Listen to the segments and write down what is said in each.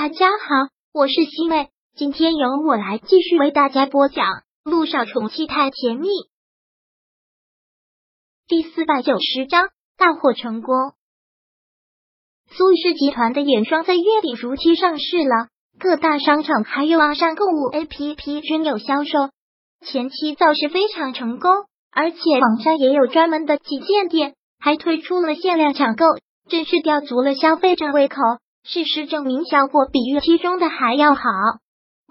大家好，我是西妹，今天由我来继续为大家播讲《路上宠妻太甜蜜》第四百九十章大获成功。苏氏集团的眼霜在月底如期上市了，各大商场还有网上购物 APP 均有销售，前期造势非常成功，而且网上也有专门的旗舰店，还推出了限量抢购，真是吊足了消费者胃口。事实证明，效果比预期中的还要好。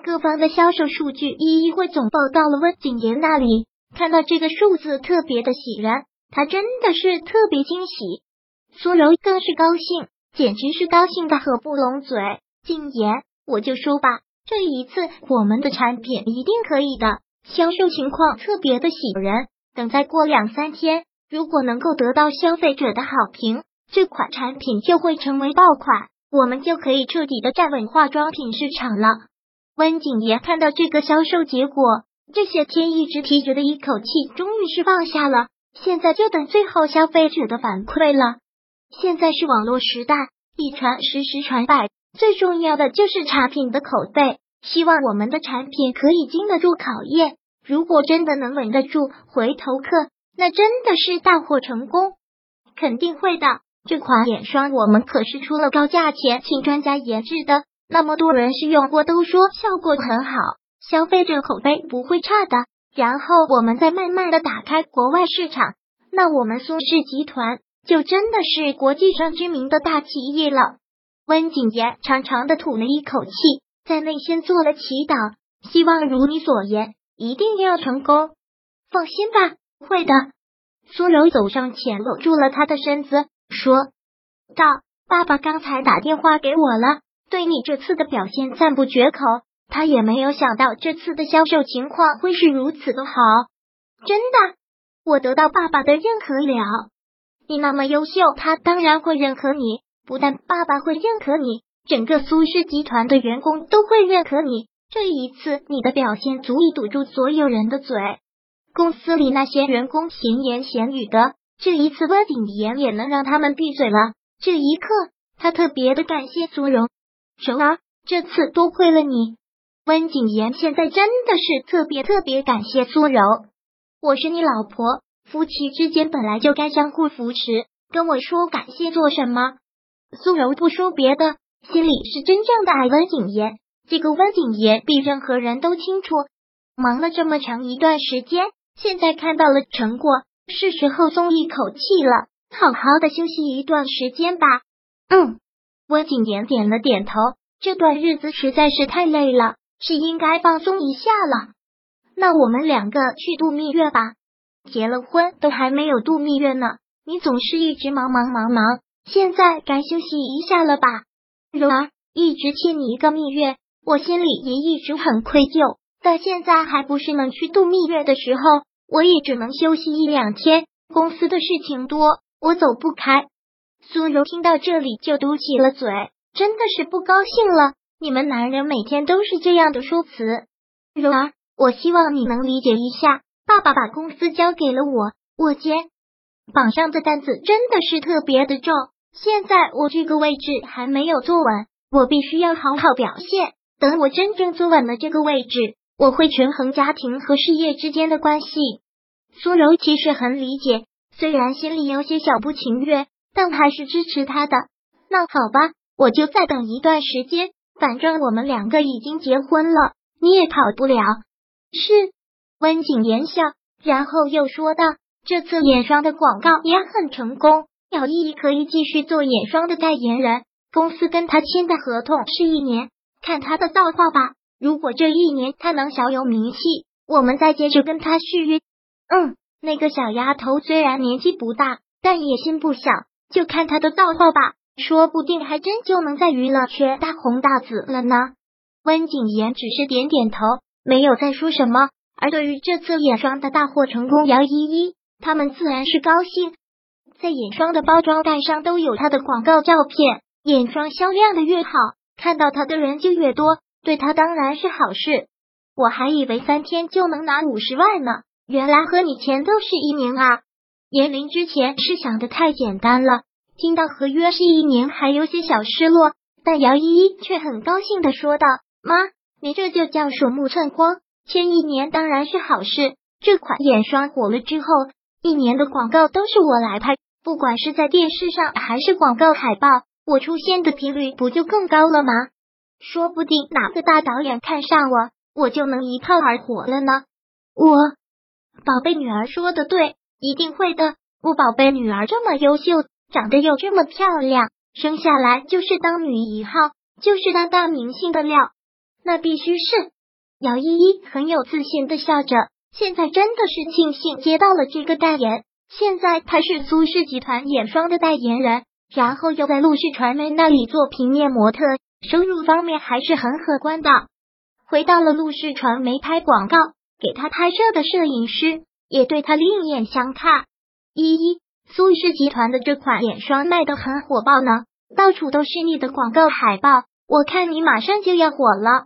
各方的销售数据一一汇总报到了温景言那里，看到这个数字特别的喜人，他真的是特别惊喜。苏柔更是高兴，简直是高兴的合不拢嘴。景言，我就说吧，这一次我们的产品一定可以的，销售情况特别的喜人。等再过两三天，如果能够得到消费者的好评，这款产品就会成为爆款。我们就可以彻底的站稳化妆品市场了。温景言看到这个销售结果，这些天一直提着的一口气终于是放下了。现在就等最后消费者的反馈了。现在是网络时代，一传十，十传百，最重要的就是产品的口碑。希望我们的产品可以经得住考验。如果真的能稳得住回头客，那真的是大获成功，肯定会的。这款眼霜我们可是出了高价钱，请专家研制的，那么多人试用过，都说效果很好，消费者口碑不会差的。然后我们再慢慢的打开国外市场，那我们苏氏集团就真的是国际上知名的大企业了。温景言长长的吐了一口气，在内心做了祈祷，希望如你所言，一定要成功。放心吧，会的。苏柔走上前，搂住了他的身子。说道：“爸爸刚才打电话给我了，对你这次的表现赞不绝口。他也没有想到这次的销售情况会是如此的好。真的，我得到爸爸的认可了。你那么优秀，他当然会认可你。不但爸爸会认可你，整个苏氏集团的员工都会认可你。这一次你的表现足以堵住所有人的嘴，公司里那些员工闲言闲语的。”这一次，温景言也能让他们闭嘴了。这一刻，他特别的感谢苏柔，柔儿，这次多亏了你。温景言现在真的是特别特别感谢苏柔。我是你老婆，夫妻之间本来就该相互扶持，跟我说感谢做什么？苏柔不说别的，心里是真正的爱温景言。这个温景言比任何人都清楚，忙了这么长一段时间，现在看到了成果。是时候松一口气了，好好的休息一段时间吧。嗯，温景言点了点头。这段日子实在是太累了，是应该放松一下了。那我们两个去度蜜月吧。结了婚都还没有度蜜月呢，你总是一直忙忙忙忙，现在该休息一下了吧？柔儿一直欠你一个蜜月，我心里也一直很愧疚，但现在还不是能去度蜜月的时候。我也只能休息一两天，公司的事情多，我走不开。苏柔听到这里就嘟起了嘴，真的是不高兴了。你们男人每天都是这样的说辞。柔儿，我希望你能理解一下，爸爸把公司交给了我，我肩膀上的担子真的是特别的重。现在我这个位置还没有坐稳，我必须要好好表现。等我真正坐稳了这个位置。我会权衡家庭和事业之间的关系。苏柔其实很理解，虽然心里有些小不情愿，但还是支持他的。那好吧，我就再等一段时间，反正我们两个已经结婚了，你也跑不了。是温景言笑，然后又说道：“这次眼霜的广告也很成功，姚依依可以继续做眼霜的代言人。公司跟他签的合同是一年，看他的造化吧。”如果这一年他能小有名气，我们再接着跟他续约。嗯，那个小丫头虽然年纪不大，但野心不小，就看她的造化吧，说不定还真就能在娱乐圈大红大紫了呢。温景言只是点点头，没有再说什么。而对于这次眼霜的大获成功，姚依依他们自然是高兴，在眼霜的包装袋上都有她的广告照片。眼霜销量的越好，看到她的人就越多。对他当然是好事，我还以为三天就能拿五十万呢，原来和你前都是一年啊！严林之前是想的太简单了，听到合约是一年还有些小失落，但姚依依却很高兴的说道：“妈，你这就叫鼠目寸光。签一年当然是好事，这款眼霜火了之后，一年的广告都是我来拍，不管是在电视上还是广告海报，我出现的频率不就更高了吗？说不定哪个大导演看上我，我就能一炮而火了呢。”我宝贝女儿说的对，一定会的。我宝贝女儿这么优秀，长得又这么漂亮。生下来就是当女一号，就是当大明星的料，那必须是。姚依依很有自信的笑着，现在真的是庆幸接到了这个代言。现在她是苏氏集团眼霜的代言人，然后又在陆氏传媒那里做平面模特，收入方面还是很可观的。回到了陆氏传媒拍广告，给他拍摄的摄影师也对他另眼相看。依依。苏氏集团的这款眼霜卖的很火爆呢，到处都是你的广告海报，我看你马上就要火了。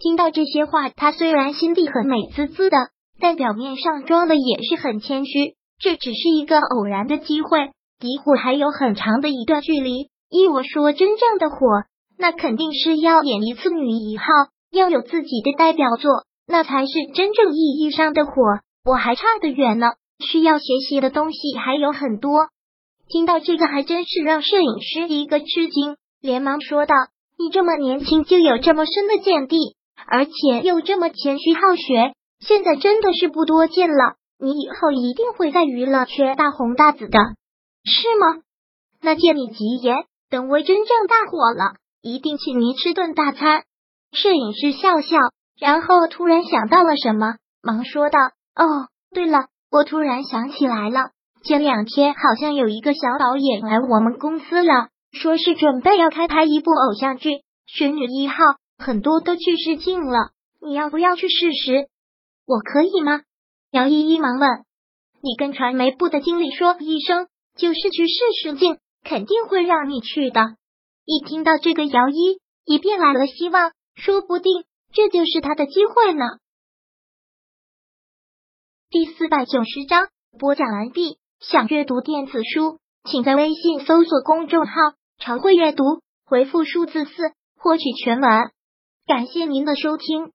听到这些话，他虽然心地很美滋滋的，但表面上装的也是很谦虚。这只是一个偶然的机会，离火还有很长的一段距离。依我说，真正的火，那肯定是要演一次女一号，要有自己的代表作，那才是真正意义上的火。我还差得远呢。需要学习的东西还有很多。听到这个，还真是让摄影师一个吃惊，连忙说道：“你这么年轻就有这么深的见地，而且又这么谦虚好学，现在真的是不多见了。你以后一定会在娱乐圈大红大紫的，是吗？那借你吉言，等我真正大火了，一定请您吃顿大餐。”摄影师笑笑，然后突然想到了什么，忙说道：“哦，对了。”我突然想起来了，前两天好像有一个小导演来我们公司了，说是准备要开拍一部偶像剧《玄女一号》，很多都去试镜了。你要不要去试试？我可以吗？姚依依忙问。你跟传媒部的经理说一声，就是去试试镜，肯定会让你去的。一听到这个，姚一也变来了希望，说不定这就是他的机会呢。第四百九十章播讲完毕。想阅读电子书，请在微信搜索公众号“常会阅读”，回复数字四获取全文。感谢您的收听。